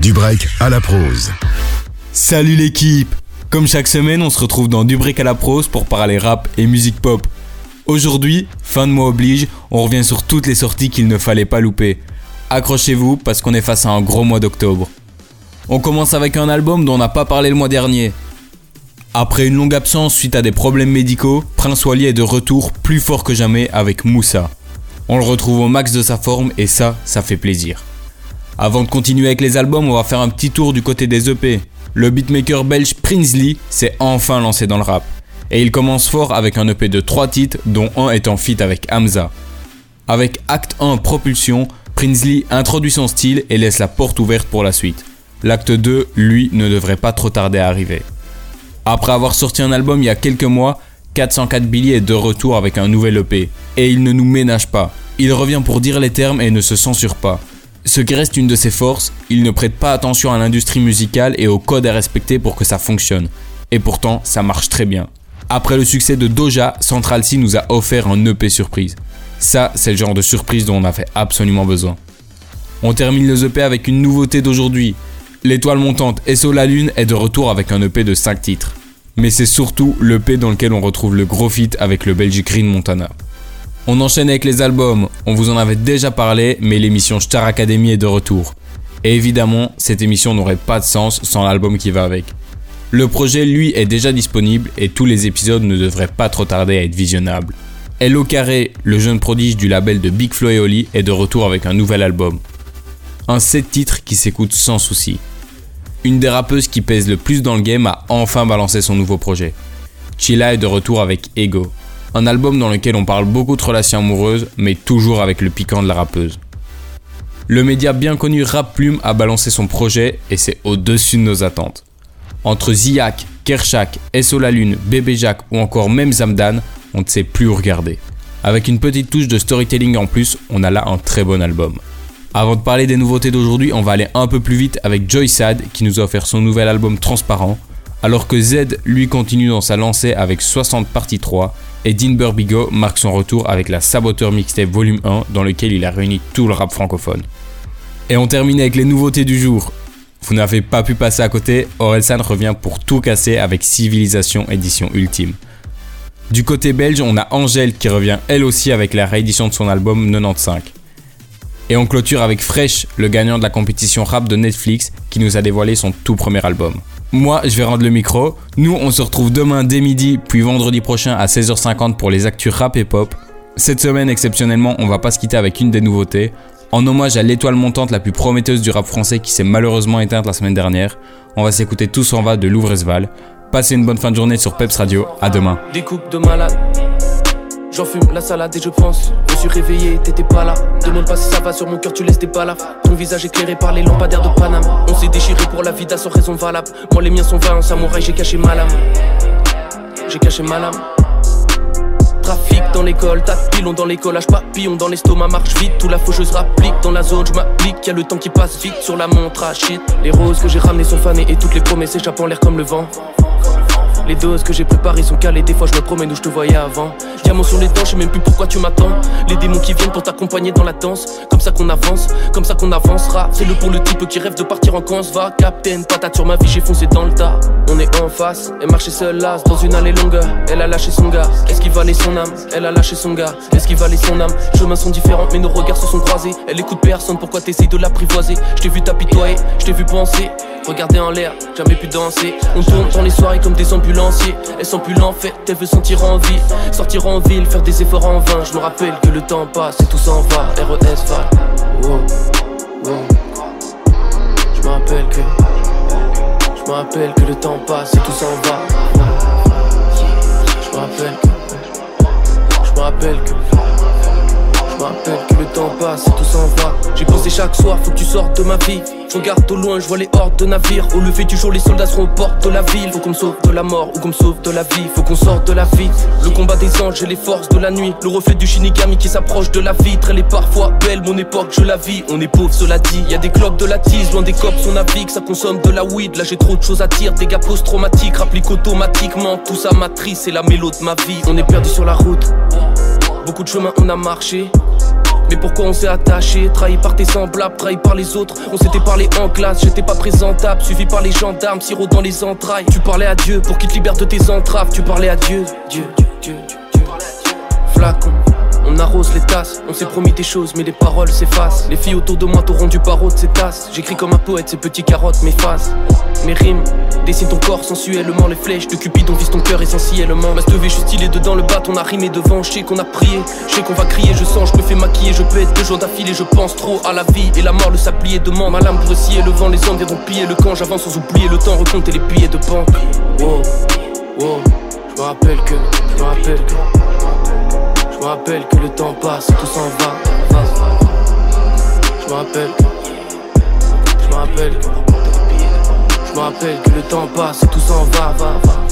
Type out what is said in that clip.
Du break à la prose. Salut l'équipe Comme chaque semaine, on se retrouve dans Du break à la prose pour parler rap et musique pop. Aujourd'hui, fin de mois oblige, on revient sur toutes les sorties qu'il ne fallait pas louper. Accrochez-vous parce qu'on est face à un gros mois d'octobre. On commence avec un album dont on n'a pas parlé le mois dernier. Après une longue absence suite à des problèmes médicaux, Prince Wally est de retour plus fort que jamais avec Moussa. On le retrouve au max de sa forme et ça, ça fait plaisir. Avant de continuer avec les albums, on va faire un petit tour du côté des EP. Le beatmaker belge Prinsley s'est enfin lancé dans le rap. Et il commence fort avec un EP de 3 titres, dont un est en feat avec Hamza. Avec Act 1 Propulsion, Prinsley introduit son style et laisse la porte ouverte pour la suite. L'acte 2, lui, ne devrait pas trop tarder à arriver. Après avoir sorti un album il y a quelques mois, 404 Billy est de retour avec un nouvel EP. Et il ne nous ménage pas. Il revient pour dire les termes et ne se censure pas. Ce qui reste une de ses forces, il ne prête pas attention à l'industrie musicale et aux codes à respecter pour que ça fonctionne. Et pourtant, ça marche très bien. Après le succès de Doja, Central C nous a offert un EP surprise. Ça, c'est le genre de surprise dont on a fait absolument besoin. On termine le EP avec une nouveauté d'aujourd'hui. L'étoile montante SO La Lune est de retour avec un EP de 5 titres mais c'est surtout l'EP dans lequel on retrouve le gros feat avec le Belgique Green Montana. On enchaîne avec les albums, on vous en avait déjà parlé, mais l'émission Star Academy est de retour. Et évidemment, cette émission n'aurait pas de sens sans l'album qui va avec. Le projet, lui, est déjà disponible et tous les épisodes ne devraient pas trop tarder à être visionnables. Hello Carré, le jeune prodige du label de Big Flo et Oli, est de retour avec un nouvel album. Un 7 titres qui s'écoute sans souci une des rappeuses qui pèse le plus dans le game a enfin balancé son nouveau projet. Chilla est de retour avec Ego, un album dans lequel on parle beaucoup de relations amoureuses, mais toujours avec le piquant de la rappeuse. Le média bien connu Rap Plume a balancé son projet et c'est au-dessus de nos attentes. Entre Ziak, Kershak, SO La Lune, Bébé Jacques ou encore même Zamdan, on ne sait plus où regarder. Avec une petite touche de storytelling en plus, on a là un très bon album. Avant de parler des nouveautés d'aujourd'hui, on va aller un peu plus vite avec Joy Sad qui nous a offert son nouvel album Transparent, alors que Z lui continue dans sa lancée avec 60 parties 3 et Dean Burbigo marque son retour avec la Saboteur Mixtape Volume 1 dans lequel il a réuni tout le rap francophone. Et on termine avec les nouveautés du jour. Vous n'avez pas pu passer à côté, Orelsan revient pour tout casser avec Civilisation édition ultime. Du côté belge, on a Angèle qui revient elle aussi avec la réédition de son album 95. Et on clôture avec Fresh, le gagnant de la compétition rap de Netflix, qui nous a dévoilé son tout premier album. Moi, je vais rendre le micro. Nous, on se retrouve demain dès midi, puis vendredi prochain à 16h50 pour les actus rap et pop. Cette semaine, exceptionnellement, on va pas se quitter avec une des nouveautés. En hommage à l'étoile montante la plus prometteuse du rap français qui s'est malheureusement éteinte la semaine dernière, on va s'écouter Tous en va de Louvresval. Passez une bonne fin de journée sur Peps Radio. À demain. Des de malade. J'en fume la salade et je pense. Je suis réveillé, t'étais pas là. Demande pas si ça va sur mon cœur, tu laisses des balafres. Ton visage éclairé par les lampadaires de Paname. On s'est déchiré pour la vida sans raison valable. Moi, les miens sont vains, samouraï, j'ai caché ma lame. J'ai caché ma lame. Trafic dans l'école, tas de pilons dans l'école, papillon dans l'estomac, marche vite, tout la faucheuse rapplique dans la zone, je m'applique, y'a le temps qui passe vite sur la montre à shit. Les roses que j'ai ramenées sont fanées et toutes les promesses échappent en l'air comme le vent. Les doses que j'ai préparées sont calées, des fois je me promène où je te voyais avant. Diamant sur les dents, je sais même plus pourquoi tu m'attends. Les démons qui viennent pour t'accompagner dans la danse. Comme ça qu'on avance, comme ça qu'on avancera. C'est le pour le type qui rêve de partir en cons. Va, captain, patate sur ma vie, j'ai foncé dans le tas. On est en face, et marcher seul là, dans une allée longue. Elle a lâché son gars, est-ce qu'il valait son âme? Elle a lâché son gars, est-ce qu'il valait son âme? Chemins sont différents, mais nos regards se sont croisés. Elle écoute personne, pourquoi t'essayes de l'apprivoiser? Je t'ai vu t'apitoyer, je t'ai vu penser. Regarder en l'air, jamais pu danser. On tourne dans les soirées comme des ambulanciers. Elle sent plus l'enfer, elle veut sentir en vie. Sortir en ville, faire des efforts en vain. Je me rappelle que le temps passe et tout s'en va. RES va. Je me rappelle que. Je me rappelle que le temps passe et tout s'en va. Je me rappelle que. Je me rappelle que. Je me rappelle que le temps passe et tout s'en va. J'ai pensé chaque soir, faut que tu sortes de ma vie. Je regarde au loin, je vois les hordes de navires. Au lever du jour, les soldats seront aux portes de la ville. Faut qu'on me sauve de la mort ou qu'on me sauve de la vie. Faut qu'on sorte de la vie. Le combat des anges et les forces de la nuit. Le reflet du Shinigami qui s'approche de la vitre. Elle est parfois belle, mon époque, je la vis. On est pauvre, cela dit. Y a des cloques de la tise, loin des cops, on navigue. Ça consomme de la weed. Là, j'ai trop de choses à dire. Dégâts post-traumatiques, rapplique automatiquement. Tout ça matrice, c'est la mélodie de ma vie. On est perdu sur la route. Beaucoup de chemin on a marché. Mais pourquoi on s'est attaché? Trahi par tes semblables, trahi par les autres. On s'était parlé en classe, j'étais pas présentable. Suivi par les gendarmes, sirop dans les entrailles. Tu parlais à Dieu pour qu'il te libère de tes entraves. Tu parlais à Dieu, Dieu, Dieu, Dieu. Flacon. On arrose les tasses, on s'est promis des choses, mais les paroles s'effacent. Les filles autour de moi t'auront du barreau de ces tasses. J'écris comme un poète, ces petits carottes m'effacent. Mes rimes dessinent ton corps sensuellement, les flèches de Cupidon visent ton cœur essentiellement. Ma je suis stylé dedans le bat, on a rimé devant. Je sais qu'on a prié, je sais qu'on va crier, je sens, je me fais maquiller, je peux être deux jours d'affilée, je pense trop à la vie et la mort, le sablier de Ma lame pour scier le vent, les hommes viendront piller le camp. J'avance sans oublier le temps, recompter les billets de banque. Wow, wow, je me rappelle que, je me rappelle que. Je me rappelle que le temps passe, tout s'en va, Je me rappelle que. Je me rappelle que. Je me rappelle que le temps passe, tout s'en va, va, va.